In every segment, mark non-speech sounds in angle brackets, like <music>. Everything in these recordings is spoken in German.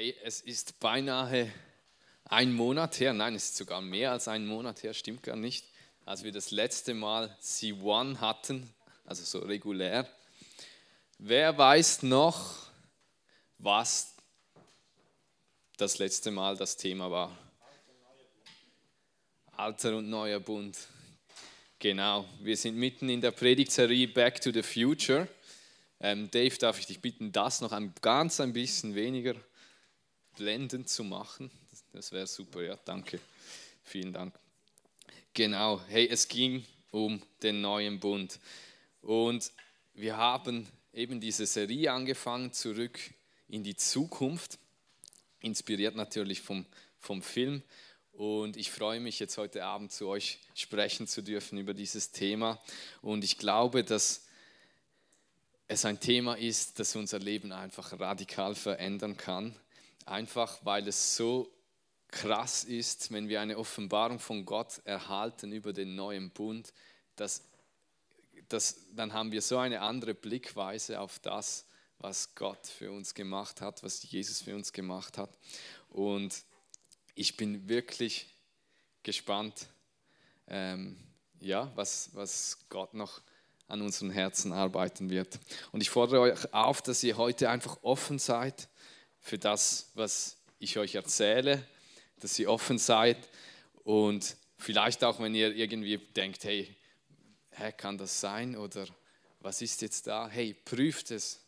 Hey, es ist beinahe ein Monat her, nein, es ist sogar mehr als ein Monat her, stimmt gar nicht, als wir das letzte Mal C1 hatten, also so regulär. Wer weiß noch, was das letzte Mal das Thema war? Alter und neuer Bund. Genau, wir sind mitten in der Predigtserie Back to the Future. Ähm, Dave, darf ich dich bitten, das noch ein ganz ein bisschen weniger blendend zu machen. Das wäre super, ja, danke. Vielen Dank. Genau, hey, es ging um den neuen Bund. Und wir haben eben diese Serie angefangen, zurück in die Zukunft, inspiriert natürlich vom, vom Film. Und ich freue mich jetzt heute Abend zu euch sprechen zu dürfen über dieses Thema. Und ich glaube, dass es ein Thema ist, das unser Leben einfach radikal verändern kann einfach weil es so krass ist, wenn wir eine Offenbarung von Gott erhalten über den neuen Bund, dass, dass, dann haben wir so eine andere Blickweise auf das, was Gott für uns gemacht hat, was Jesus für uns gemacht hat. Und ich bin wirklich gespannt, ähm, ja, was, was Gott noch an unseren Herzen arbeiten wird. Und ich fordere euch auf, dass ihr heute einfach offen seid für das, was ich euch erzähle, dass ihr offen seid und vielleicht auch, wenn ihr irgendwie denkt, hey, hä, kann das sein oder was ist jetzt da? Hey, prüft es.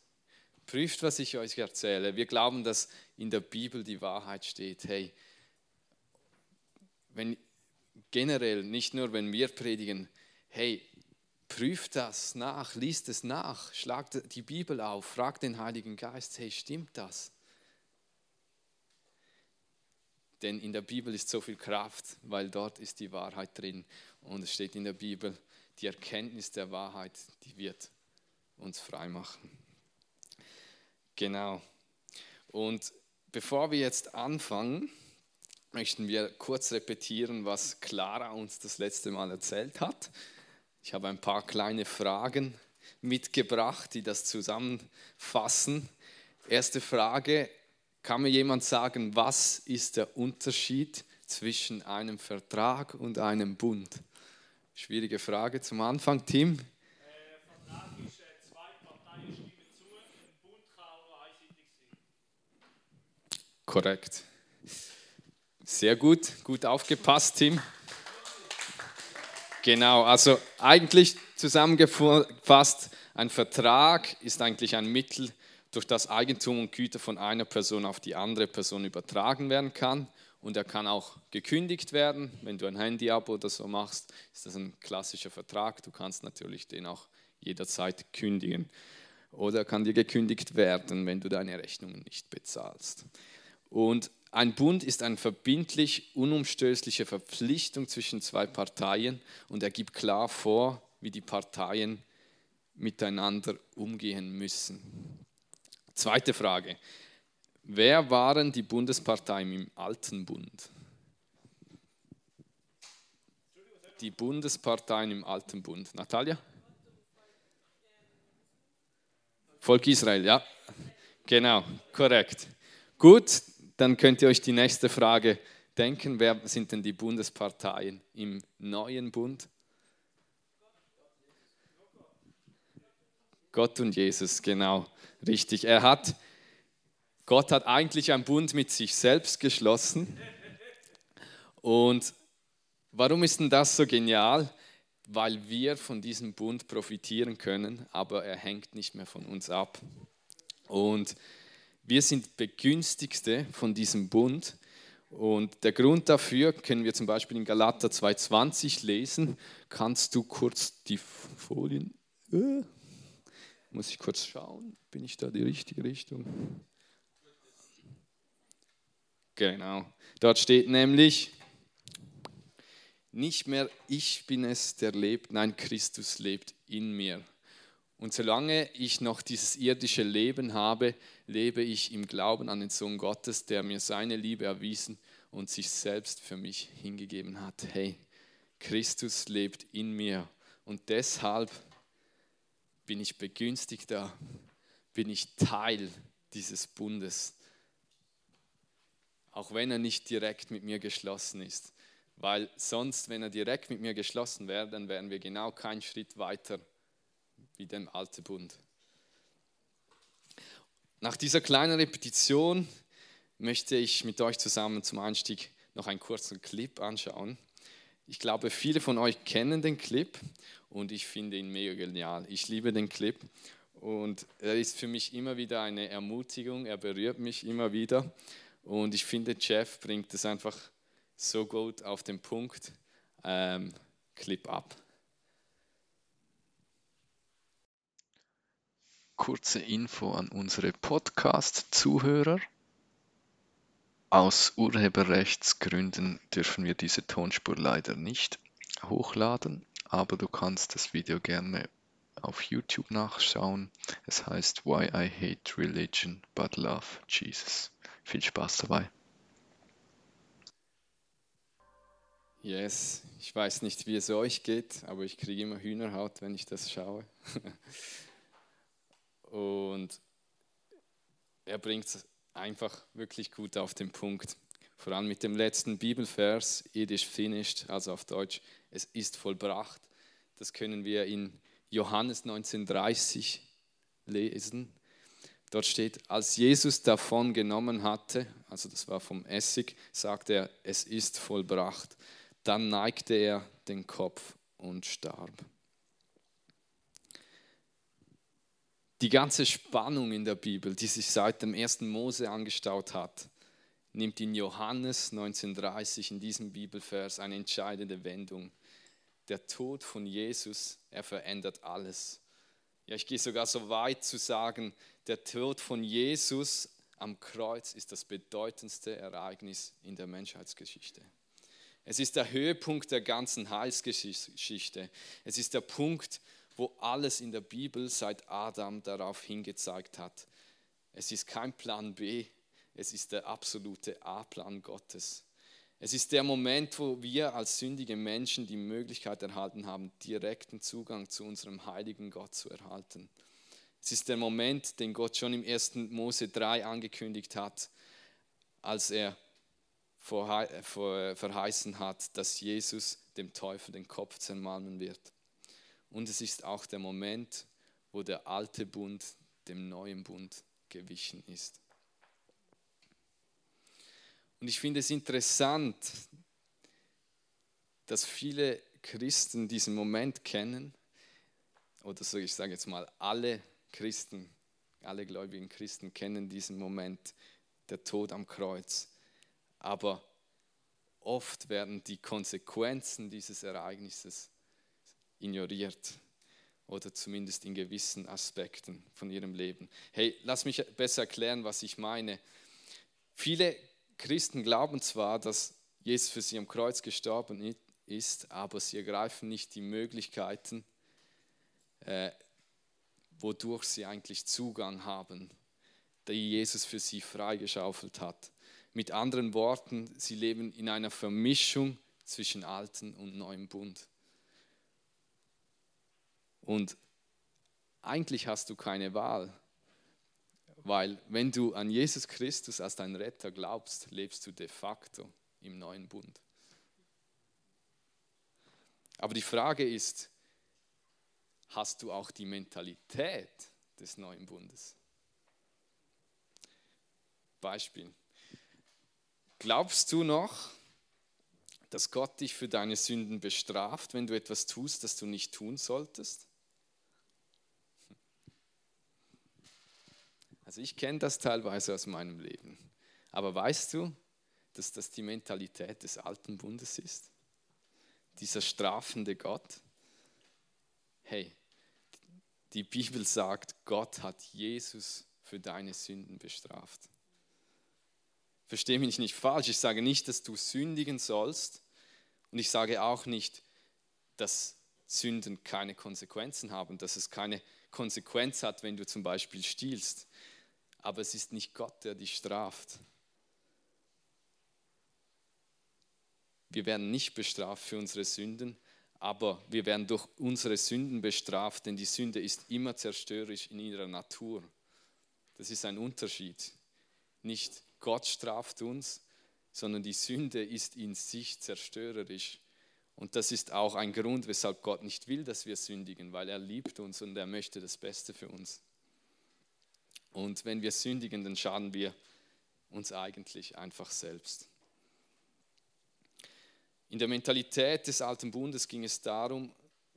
Prüft, was ich euch erzähle. Wir glauben, dass in der Bibel die Wahrheit steht. Hey, wenn generell, nicht nur wenn wir predigen, hey, prüft das nach, liest es nach, schlagt die Bibel auf, fragt den Heiligen Geist, hey, stimmt das? Denn in der Bibel ist so viel Kraft, weil dort ist die Wahrheit drin. Und es steht in der Bibel, die Erkenntnis der Wahrheit, die wird uns frei machen. Genau. Und bevor wir jetzt anfangen, möchten wir kurz repetieren, was Clara uns das letzte Mal erzählt hat. Ich habe ein paar kleine Fragen mitgebracht, die das zusammenfassen. Erste Frage, kann mir jemand sagen, was ist der Unterschied zwischen einem Vertrag und einem Bund? Schwierige Frage zum Anfang, Tim. Einseitig sein. Korrekt. Sehr gut, gut aufgepasst, Tim. Genau, also eigentlich zusammengefasst, ein Vertrag ist eigentlich ein Mittel, durch das Eigentum und Güter von einer Person auf die andere Person übertragen werden kann. Und er kann auch gekündigt werden. Wenn du ein Handy-Abo oder so machst, ist das ein klassischer Vertrag. Du kannst natürlich den auch jederzeit kündigen. Oder er kann dir gekündigt werden, wenn du deine Rechnungen nicht bezahlst. Und ein Bund ist eine verbindlich unumstößliche Verpflichtung zwischen zwei Parteien und er gibt klar vor, wie die Parteien miteinander umgehen müssen. Zweite Frage. Wer waren die Bundesparteien im alten Bund? Die Bundesparteien im alten Bund. Natalia? Volk Israel, ja. Genau, korrekt. Gut, dann könnt ihr euch die nächste Frage denken. Wer sind denn die Bundesparteien im neuen Bund? Gott und Jesus, genau. Richtig, er hat, Gott hat eigentlich einen Bund mit sich selbst geschlossen. Und warum ist denn das so genial? Weil wir von diesem Bund profitieren können, aber er hängt nicht mehr von uns ab. Und wir sind Begünstigte von diesem Bund. Und der Grund dafür können wir zum Beispiel in Galater 2,20 lesen. Kannst du kurz die Folien. Muss ich kurz schauen, bin ich da die richtige Richtung? Genau. Dort steht nämlich, nicht mehr ich bin es, der lebt, nein, Christus lebt in mir. Und solange ich noch dieses irdische Leben habe, lebe ich im Glauben an den Sohn Gottes, der mir seine Liebe erwiesen und sich selbst für mich hingegeben hat. Hey, Christus lebt in mir. Und deshalb bin ich Begünstigter, bin ich Teil dieses Bundes. auch wenn er nicht direkt mit mir geschlossen ist. Weil sonst, wenn er direkt mit mir geschlossen wäre, dann wären wir genau keinen Schritt weiter wie dem alten Bund. Nach dieser kleinen Repetition möchte ich mit euch zusammen zum Einstieg noch einen kurzen Clip anschauen. Ich glaube, viele von euch kennen den Clip und ich finde ihn mega genial. Ich liebe den Clip und er ist für mich immer wieder eine Ermutigung, er berührt mich immer wieder und ich finde, Jeff bringt es einfach so gut auf den Punkt. Ähm, Clip ab. Kurze Info an unsere Podcast-Zuhörer. Aus Urheberrechtsgründen dürfen wir diese Tonspur leider nicht hochladen, aber du kannst das Video gerne auf YouTube nachschauen. Es heißt Why I Hate Religion but Love Jesus. Viel Spaß dabei. Yes, ich weiß nicht, wie es euch geht, aber ich kriege immer Hühnerhaut, wenn ich das schaue. <laughs> Und er bringt es einfach wirklich gut auf den Punkt. Vor allem mit dem letzten Bibelvers, it is finished, also auf Deutsch, es ist vollbracht. Das können wir in Johannes 1930 lesen. Dort steht, als Jesus davon genommen hatte, also das war vom Essig, sagte er, es ist vollbracht. Dann neigte er den Kopf und starb. Die ganze Spannung in der Bibel, die sich seit dem ersten Mose angestaut hat, nimmt in Johannes 1930 in diesem Bibelvers eine entscheidende Wendung. Der Tod von Jesus, er verändert alles. Ja, ich gehe sogar so weit zu sagen, der Tod von Jesus am Kreuz ist das bedeutendste Ereignis in der Menschheitsgeschichte. Es ist der Höhepunkt der ganzen Heilsgeschichte. Es ist der Punkt, wo alles in der Bibel seit Adam darauf hingezeigt hat. Es ist kein Plan B, es ist der absolute A-Plan Gottes. Es ist der Moment, wo wir als sündige Menschen die Möglichkeit erhalten haben, direkten Zugang zu unserem heiligen Gott zu erhalten. Es ist der Moment, den Gott schon im 1. Mose 3 angekündigt hat, als er verheißen hat, dass Jesus dem Teufel den Kopf zermalmen wird. Und es ist auch der Moment, wo der alte Bund dem neuen Bund gewichen ist. Und ich finde es interessant, dass viele Christen diesen Moment kennen, oder so ich sage jetzt mal, alle Christen, alle gläubigen Christen kennen diesen Moment, der Tod am Kreuz. Aber oft werden die Konsequenzen dieses Ereignisses ignoriert oder zumindest in gewissen Aspekten von ihrem Leben. Hey, lass mich besser erklären, was ich meine. Viele Christen glauben zwar, dass Jesus für sie am Kreuz gestorben ist, aber sie ergreifen nicht die Möglichkeiten, äh, wodurch sie eigentlich Zugang haben, die Jesus für sie freigeschaufelt hat. Mit anderen Worten, sie leben in einer Vermischung zwischen alten und neuem Bund. Und eigentlich hast du keine Wahl, weil wenn du an Jesus Christus als dein Retter glaubst, lebst du de facto im neuen Bund. Aber die Frage ist, hast du auch die Mentalität des neuen Bundes? Beispiel. Glaubst du noch, dass Gott dich für deine Sünden bestraft, wenn du etwas tust, das du nicht tun solltest? Also ich kenne das teilweise aus meinem Leben. Aber weißt du, dass das die Mentalität des alten Bundes ist? Dieser strafende Gott? Hey, die Bibel sagt, Gott hat Jesus für deine Sünden bestraft. Verstehe mich nicht falsch, ich sage nicht, dass du sündigen sollst und ich sage auch nicht, dass Sünden keine Konsequenzen haben, dass es keine Konsequenz hat, wenn du zum Beispiel stiehlst aber es ist nicht Gott, der dich straft. Wir werden nicht bestraft für unsere Sünden, aber wir werden durch unsere Sünden bestraft, denn die Sünde ist immer zerstörerisch in ihrer Natur. Das ist ein Unterschied. Nicht Gott straft uns, sondern die Sünde ist in sich zerstörerisch. Und das ist auch ein Grund, weshalb Gott nicht will, dass wir sündigen, weil er liebt uns und er möchte das Beste für uns. Und wenn wir sündigen, dann schaden wir uns eigentlich einfach selbst. In der Mentalität des alten Bundes ging es darum,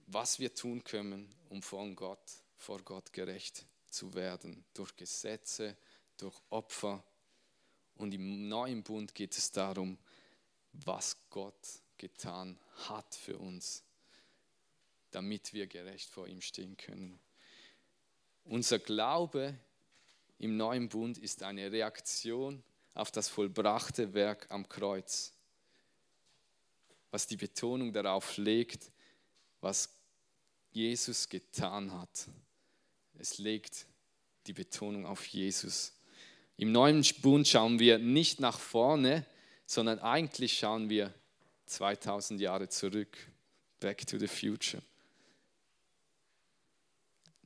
was wir tun können, um von Gott, vor Gott gerecht zu werden, durch Gesetze, durch Opfer. Und im neuen Bund geht es darum, was Gott getan hat für uns, damit wir gerecht vor ihm stehen können. Unser Glaube im neuen Bund ist eine Reaktion auf das vollbrachte Werk am Kreuz, was die Betonung darauf legt, was Jesus getan hat. Es legt die Betonung auf Jesus. Im neuen Bund schauen wir nicht nach vorne, sondern eigentlich schauen wir 2000 Jahre zurück. Back to the future.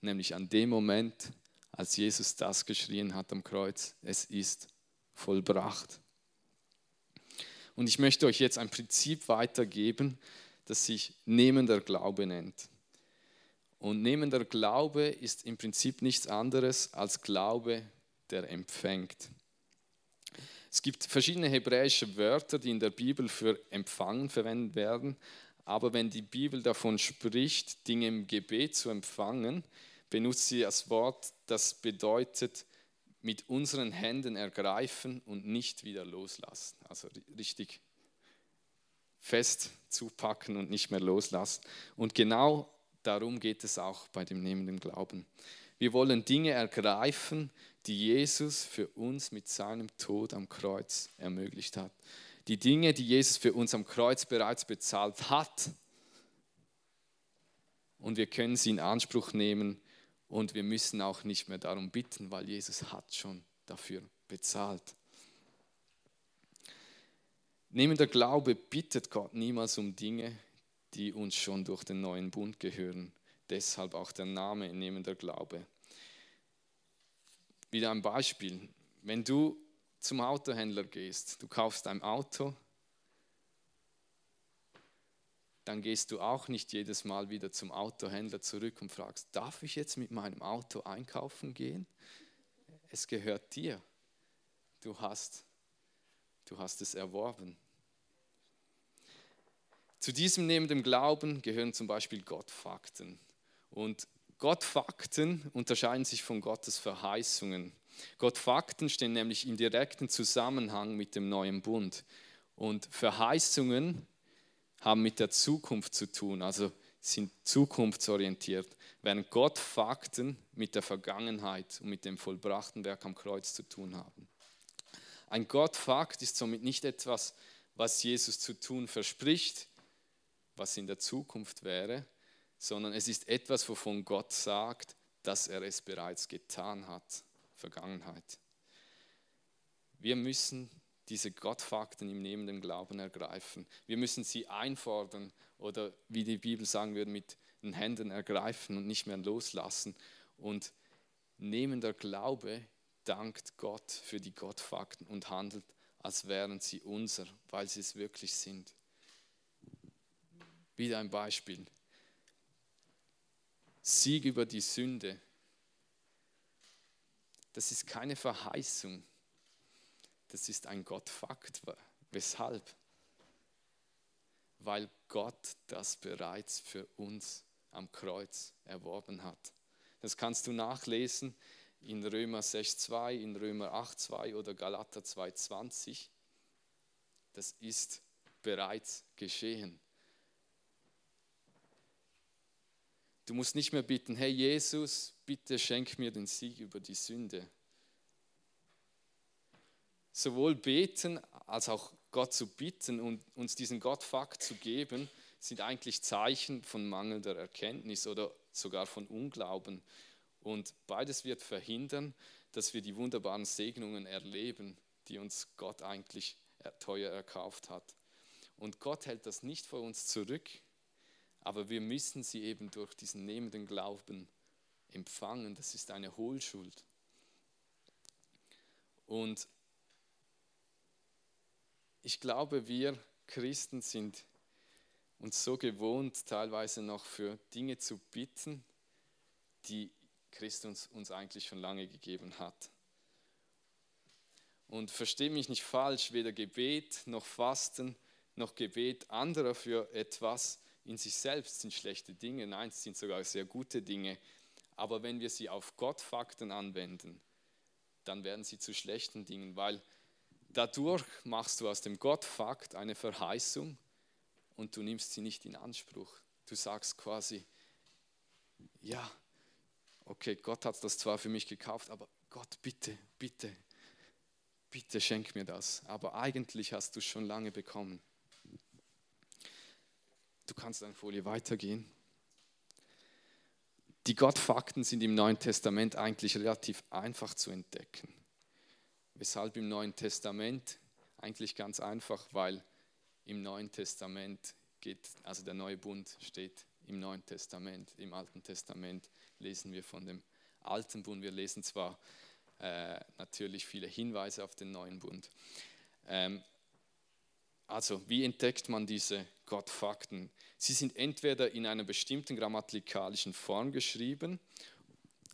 Nämlich an dem Moment, als Jesus das geschrien hat am Kreuz, es ist vollbracht. Und ich möchte euch jetzt ein Prinzip weitergeben, das sich nehmender Glaube nennt. Und nehmender Glaube ist im Prinzip nichts anderes als Glaube, der empfängt. Es gibt verschiedene hebräische Wörter, die in der Bibel für empfangen verwendet werden. Aber wenn die Bibel davon spricht, Dinge im Gebet zu empfangen, benutzt sie das Wort, das bedeutet mit unseren Händen ergreifen und nicht wieder loslassen. Also richtig fest zupacken und nicht mehr loslassen. Und genau darum geht es auch bei dem nehmenden Glauben. Wir wollen Dinge ergreifen, die Jesus für uns mit seinem Tod am Kreuz ermöglicht hat. Die Dinge, die Jesus für uns am Kreuz bereits bezahlt hat. Und wir können sie in Anspruch nehmen und wir müssen auch nicht mehr darum bitten, weil Jesus hat schon dafür bezahlt. Nehmender Glaube bittet Gott niemals um Dinge, die uns schon durch den neuen Bund gehören. Deshalb auch der Name nehmender Glaube. Wieder ein Beispiel. Wenn du zum Autohändler gehst, du kaufst ein Auto, dann gehst du auch nicht jedes Mal wieder zum Autohändler zurück und fragst, darf ich jetzt mit meinem Auto einkaufen gehen? Es gehört dir. Du hast, du hast es erworben. Zu diesem neben Glauben gehören zum Beispiel Gottfakten. Und Gottfakten unterscheiden sich von Gottes Verheißungen. Gottfakten stehen nämlich im direkten Zusammenhang mit dem neuen Bund. Und Verheißungen haben mit der Zukunft zu tun, also sind zukunftsorientiert, während Gottfakten mit der Vergangenheit und mit dem vollbrachten Werk am Kreuz zu tun haben. Ein Gottfakt ist somit nicht etwas, was Jesus zu tun verspricht, was in der Zukunft wäre, sondern es ist etwas, wovon Gott sagt, dass er es bereits getan hat, Vergangenheit. Wir müssen diese Gottfakten im nehmenden Glauben ergreifen. Wir müssen sie einfordern oder wie die Bibel sagen würde, mit den Händen ergreifen und nicht mehr loslassen. Und nehmender Glaube dankt Gott für die Gottfakten und handelt, als wären sie unser, weil sie es wirklich sind. Wieder ein Beispiel. Sieg über die Sünde. Das ist keine Verheißung. Das ist ein Gottfakt. Weshalb? Weil Gott das bereits für uns am Kreuz erworben hat. Das kannst du nachlesen in Römer 6.2, in Römer 8.2 oder Galater 2.20. Das ist bereits geschehen. Du musst nicht mehr bitten, hey Jesus, bitte schenk mir den Sieg über die Sünde. Sowohl beten als auch Gott zu bitten und uns diesen Gottfakt zu geben, sind eigentlich Zeichen von mangelnder Erkenntnis oder sogar von Unglauben. Und beides wird verhindern, dass wir die wunderbaren Segnungen erleben, die uns Gott eigentlich teuer erkauft hat. Und Gott hält das nicht vor uns zurück, aber wir müssen sie eben durch diesen nehmenden Glauben empfangen. Das ist eine Hohlschuld. Und ich glaube, wir Christen sind uns so gewohnt, teilweise noch für Dinge zu bitten, die Christus uns eigentlich schon lange gegeben hat. Und verstehe mich nicht falsch, weder Gebet noch Fasten noch Gebet anderer für etwas in sich selbst sind schlechte Dinge, nein, es sind sogar sehr gute Dinge. Aber wenn wir sie auf Gottfakten anwenden, dann werden sie zu schlechten Dingen, weil dadurch machst du aus dem Gottfakt eine Verheißung und du nimmst sie nicht in Anspruch. Du sagst quasi, ja, okay, Gott hat das zwar für mich gekauft, aber Gott, bitte, bitte, bitte schenk mir das. Aber eigentlich hast du es schon lange bekommen. Du kannst eine Folie weitergehen. Die Gottfakten sind im Neuen Testament eigentlich relativ einfach zu entdecken. Weshalb im Neuen Testament? Eigentlich ganz einfach, weil im Neuen Testament geht, also der neue Bund steht im Neuen Testament. Im Alten Testament lesen wir von dem Alten Bund. Wir lesen zwar äh, natürlich viele Hinweise auf den neuen Bund. Ähm, also, wie entdeckt man diese Gottfakten? Sie sind entweder in einer bestimmten grammatikalischen Form geschrieben,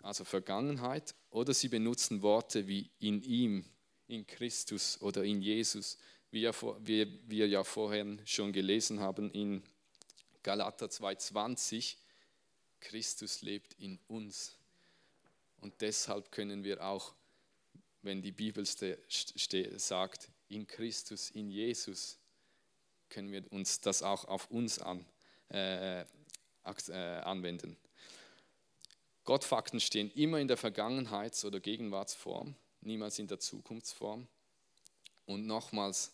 also Vergangenheit, oder sie benutzen Worte wie in ihm, in Christus oder in Jesus, wie wir ja vorher schon gelesen haben in Galater 2,20. Christus lebt in uns. Und deshalb können wir auch, wenn die Bibel sagt, in Christus, in Jesus, können wir uns das auch auf uns an, äh, äh, anwenden. Gottfakten stehen immer in der Vergangenheits- oder Gegenwartsform, niemals in der Zukunftsform. Und nochmals,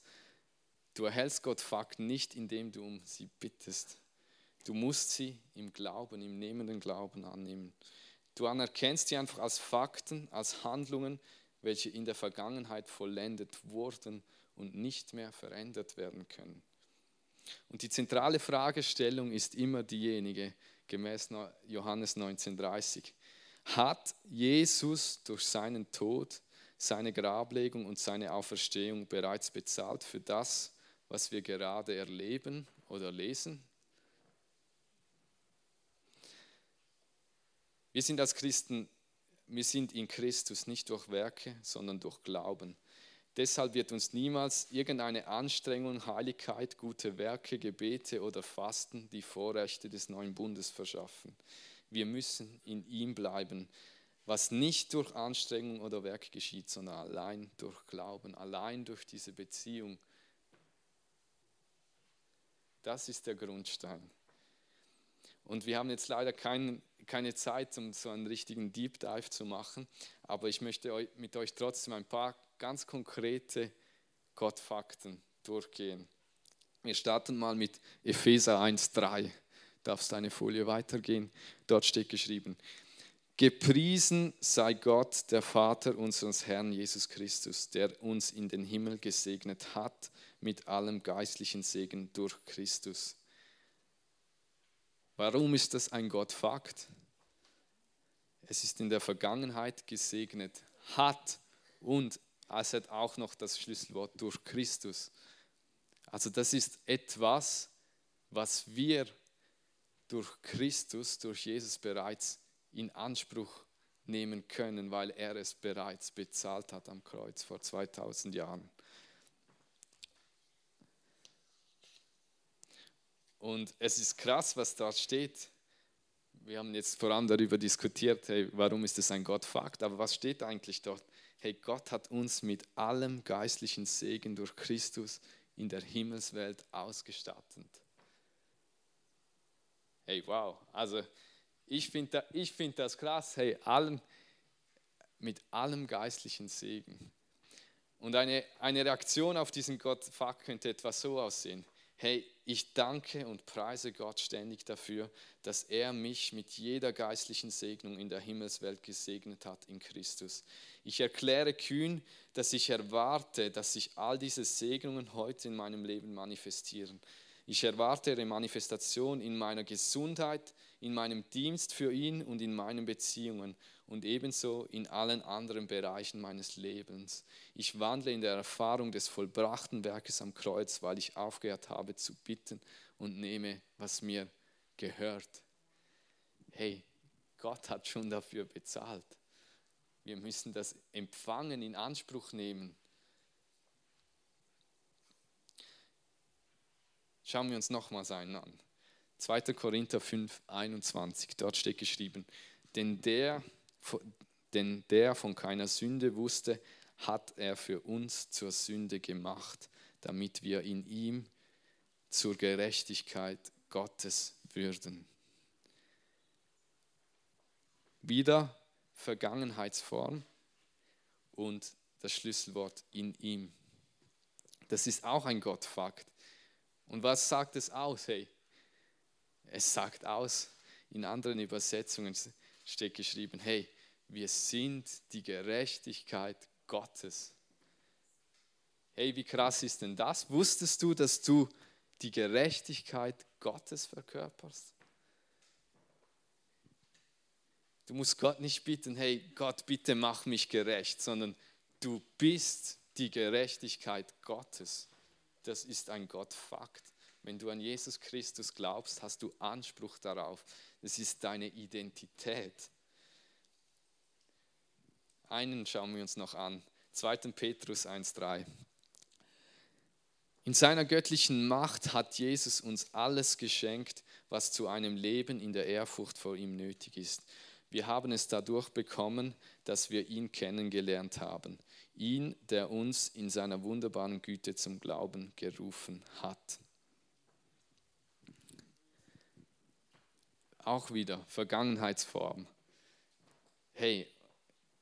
du erhältst Gottfakten nicht, indem du um sie bittest. Du musst sie im Glauben, im nehmenden Glauben annehmen. Du anerkennst sie einfach als Fakten, als Handlungen, welche in der Vergangenheit vollendet wurden und nicht mehr verändert werden können. Und die zentrale Fragestellung ist immer diejenige, gemäß Johannes 1930. Hat Jesus durch seinen Tod, seine Grablegung und seine Auferstehung bereits bezahlt für das, was wir gerade erleben oder lesen? Wir sind als Christen, wir sind in Christus nicht durch Werke, sondern durch Glauben. Deshalb wird uns niemals irgendeine Anstrengung, Heiligkeit, gute Werke, Gebete oder Fasten die Vorrechte des neuen Bundes verschaffen. Wir müssen in ihm bleiben, was nicht durch Anstrengung oder Werk geschieht, sondern allein durch Glauben, allein durch diese Beziehung. Das ist der Grundstein. Und wir haben jetzt leider kein, keine Zeit, um so einen richtigen Deep Dive zu machen, aber ich möchte mit euch trotzdem ein paar ganz konkrete Gottfakten durchgehen. Wir starten mal mit Epheser 1,3. Darfst eine Folie weitergehen? Dort steht geschrieben: Gepriesen sei Gott, der Vater unseres Herrn Jesus Christus, der uns in den Himmel gesegnet hat mit allem geistlichen Segen durch Christus. Warum ist das ein Gottfakt? Es ist in der Vergangenheit gesegnet, hat und es hat auch noch das Schlüsselwort durch Christus. Also das ist etwas, was wir durch Christus, durch Jesus bereits in Anspruch nehmen können, weil er es bereits bezahlt hat am Kreuz vor 2000 Jahren. Und es ist krass, was da steht. Wir haben jetzt vor allem darüber diskutiert, hey, warum ist es ein Gottfakt, aber was steht eigentlich dort? hey, Gott hat uns mit allem geistlichen Segen durch Christus in der Himmelswelt ausgestattet. Hey, wow, also ich finde ich find das krass, hey, allen, mit allem geistlichen Segen. Und eine, eine Reaktion auf diesen Gottfakt könnte etwas so aussehen. Hey, ich danke und preise Gott ständig dafür, dass er mich mit jeder geistlichen Segnung in der Himmelswelt gesegnet hat in Christus. Ich erkläre kühn, dass ich erwarte, dass sich all diese Segnungen heute in meinem Leben manifestieren. Ich erwarte ihre Manifestation in meiner Gesundheit, in meinem Dienst für ihn und in meinen Beziehungen. und ebenso in allen anderen Bereichen meines Lebens. Ich wandle in der Erfahrung des vollbrachten Werkes am Kreuz, weil ich aufgehört habe zu bitten und nehme, was mir gehört. Hey, Gott hat schon dafür bezahlt. Wir müssen das empfangen, in Anspruch nehmen. Schauen wir uns nochmals einen an. 2. Korinther 5, 21, dort steht geschrieben, denn der, denn der von keiner Sünde wusste, hat er für uns zur Sünde gemacht, damit wir in ihm zur Gerechtigkeit Gottes würden. Wieder Vergangenheitsform und das Schlüsselwort in ihm. Das ist auch ein Gottfakt. Und was sagt es aus? Hey, es sagt aus, in anderen Übersetzungen steht geschrieben, hey, wir sind die Gerechtigkeit Gottes. Hey, wie krass ist denn das? Wusstest du, dass du die Gerechtigkeit Gottes verkörperst? Du musst Gott nicht bitten, hey Gott, bitte mach mich gerecht, sondern du bist die Gerechtigkeit Gottes. Das ist ein Gottfakt. Wenn du an Jesus Christus glaubst, hast du Anspruch darauf. Das ist deine Identität. Einen schauen wir uns noch an. 2. Petrus 1.3. In seiner göttlichen Macht hat Jesus uns alles geschenkt, was zu einem Leben in der Ehrfurcht vor ihm nötig ist. Wir haben es dadurch bekommen, dass wir ihn kennengelernt haben. Ihn, der uns in seiner wunderbaren Güte zum Glauben gerufen hat. Auch wieder Vergangenheitsform. Hey,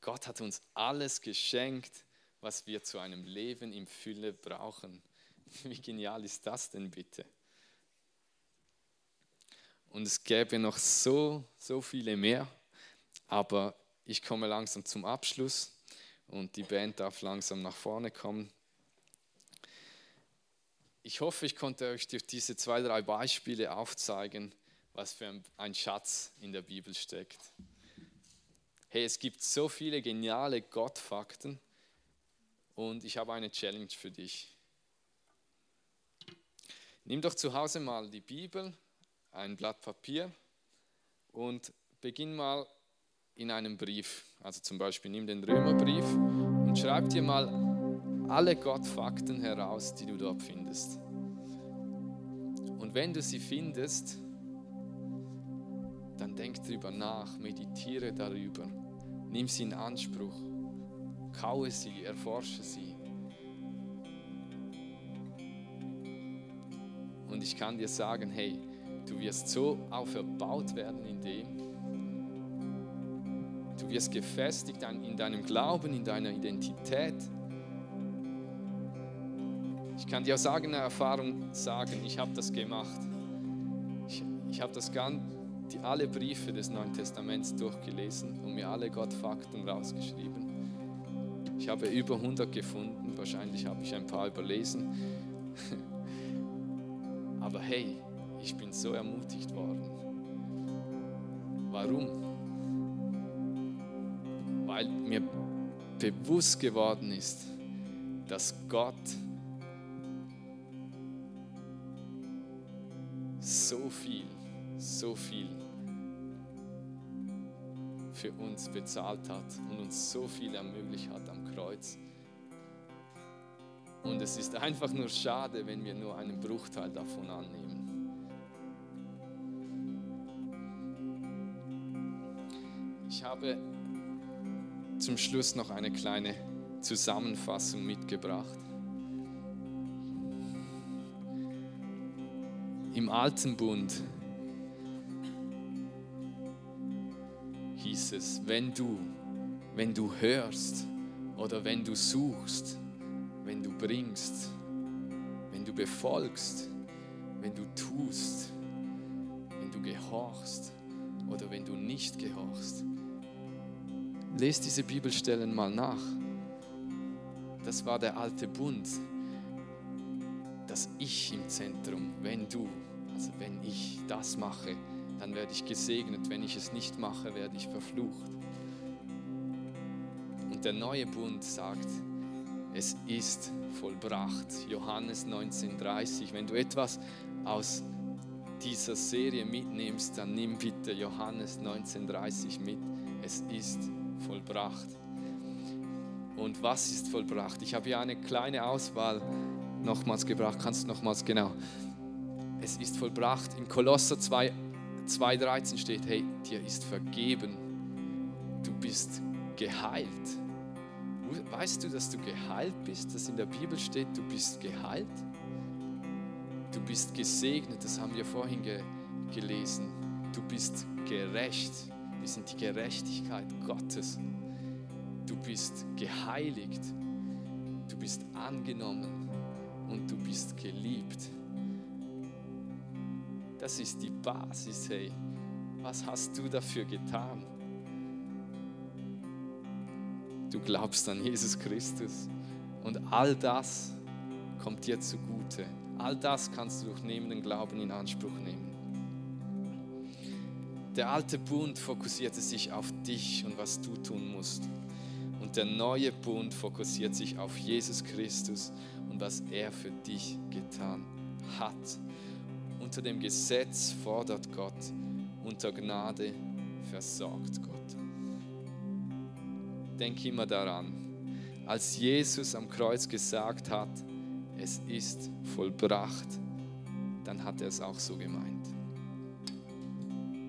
Gott hat uns alles geschenkt, was wir zu einem Leben im Fülle brauchen. <laughs> Wie genial ist das denn bitte? Und es gäbe noch so, so viele mehr. Aber ich komme langsam zum Abschluss und die Band darf langsam nach vorne kommen. Ich hoffe, ich konnte euch durch diese zwei, drei Beispiele aufzeigen, was für ein Schatz in der Bibel steckt. Hey, es gibt so viele geniale Gottfakten und ich habe eine Challenge für dich. Nimm doch zu Hause mal die Bibel, ein Blatt Papier und beginn mal in einem Brief. Also zum Beispiel nimm den Römerbrief und schreib dir mal alle Gottfakten heraus, die du dort findest. Und wenn du sie findest, dann denk drüber nach, meditiere darüber, nimm sie in Anspruch, kaue sie, erforsche sie. Und ich kann dir sagen, hey, du wirst so auferbaut werden in dem, Du wirst gefestigt in deinem Glauben, in deiner Identität. Ich kann dir aus eigener Erfahrung sagen, ich habe das gemacht. Ich, ich habe das ganz, die, alle Briefe des Neuen Testaments durchgelesen und mir alle Gottfakten rausgeschrieben. Ich habe über 100 gefunden, wahrscheinlich habe ich ein paar überlesen. <laughs> Aber hey, ich bin so ermutigt worden. Warum? weil mir bewusst geworden ist, dass Gott so viel, so viel für uns bezahlt hat und uns so viel ermöglicht hat am Kreuz. Und es ist einfach nur schade, wenn wir nur einen Bruchteil davon annehmen. Ich habe zum Schluss noch eine kleine Zusammenfassung mitgebracht. Im alten Bund es, wenn du, wenn du hörst oder wenn du suchst, wenn du bringst, wenn du befolgst, wenn du tust, wenn du gehorchst oder wenn du nicht gehorchst, Lest diese Bibelstellen mal nach. Das war der alte Bund. Das Ich im Zentrum. Wenn du, also wenn ich das mache, dann werde ich gesegnet. Wenn ich es nicht mache, werde ich verflucht. Und der neue Bund sagt, es ist vollbracht. Johannes 1930. Wenn du etwas aus dieser Serie mitnimmst, dann nimm bitte Johannes 1930 mit. Es ist vollbracht. Und was ist vollbracht? Ich habe hier eine kleine Auswahl nochmals gebracht. Kannst du nochmals genau? Es ist vollbracht. In Kolosser 2, 2,13 steht: Hey, dir ist vergeben. Du bist geheilt. Weißt du, dass du geheilt bist? Dass in der Bibel steht, du bist geheilt? Du bist gesegnet, das haben wir vorhin ge gelesen. Du bist gerecht. Wir sind die Gerechtigkeit Gottes. Du bist geheiligt. Du bist angenommen und du bist geliebt. Das ist die Basis, hey. Was hast du dafür getan? Du glaubst an Jesus Christus und all das kommt dir zugute. All das kannst du durch nehmenden Glauben in Anspruch nehmen. Der alte Bund fokussierte sich auf dich und was du tun musst. Und der neue Bund fokussiert sich auf Jesus Christus und was er für dich getan hat. Unter dem Gesetz fordert Gott, unter Gnade versorgt Gott. Denk immer daran, als Jesus am Kreuz gesagt hat, es ist vollbracht, dann hat er es auch so gemeint.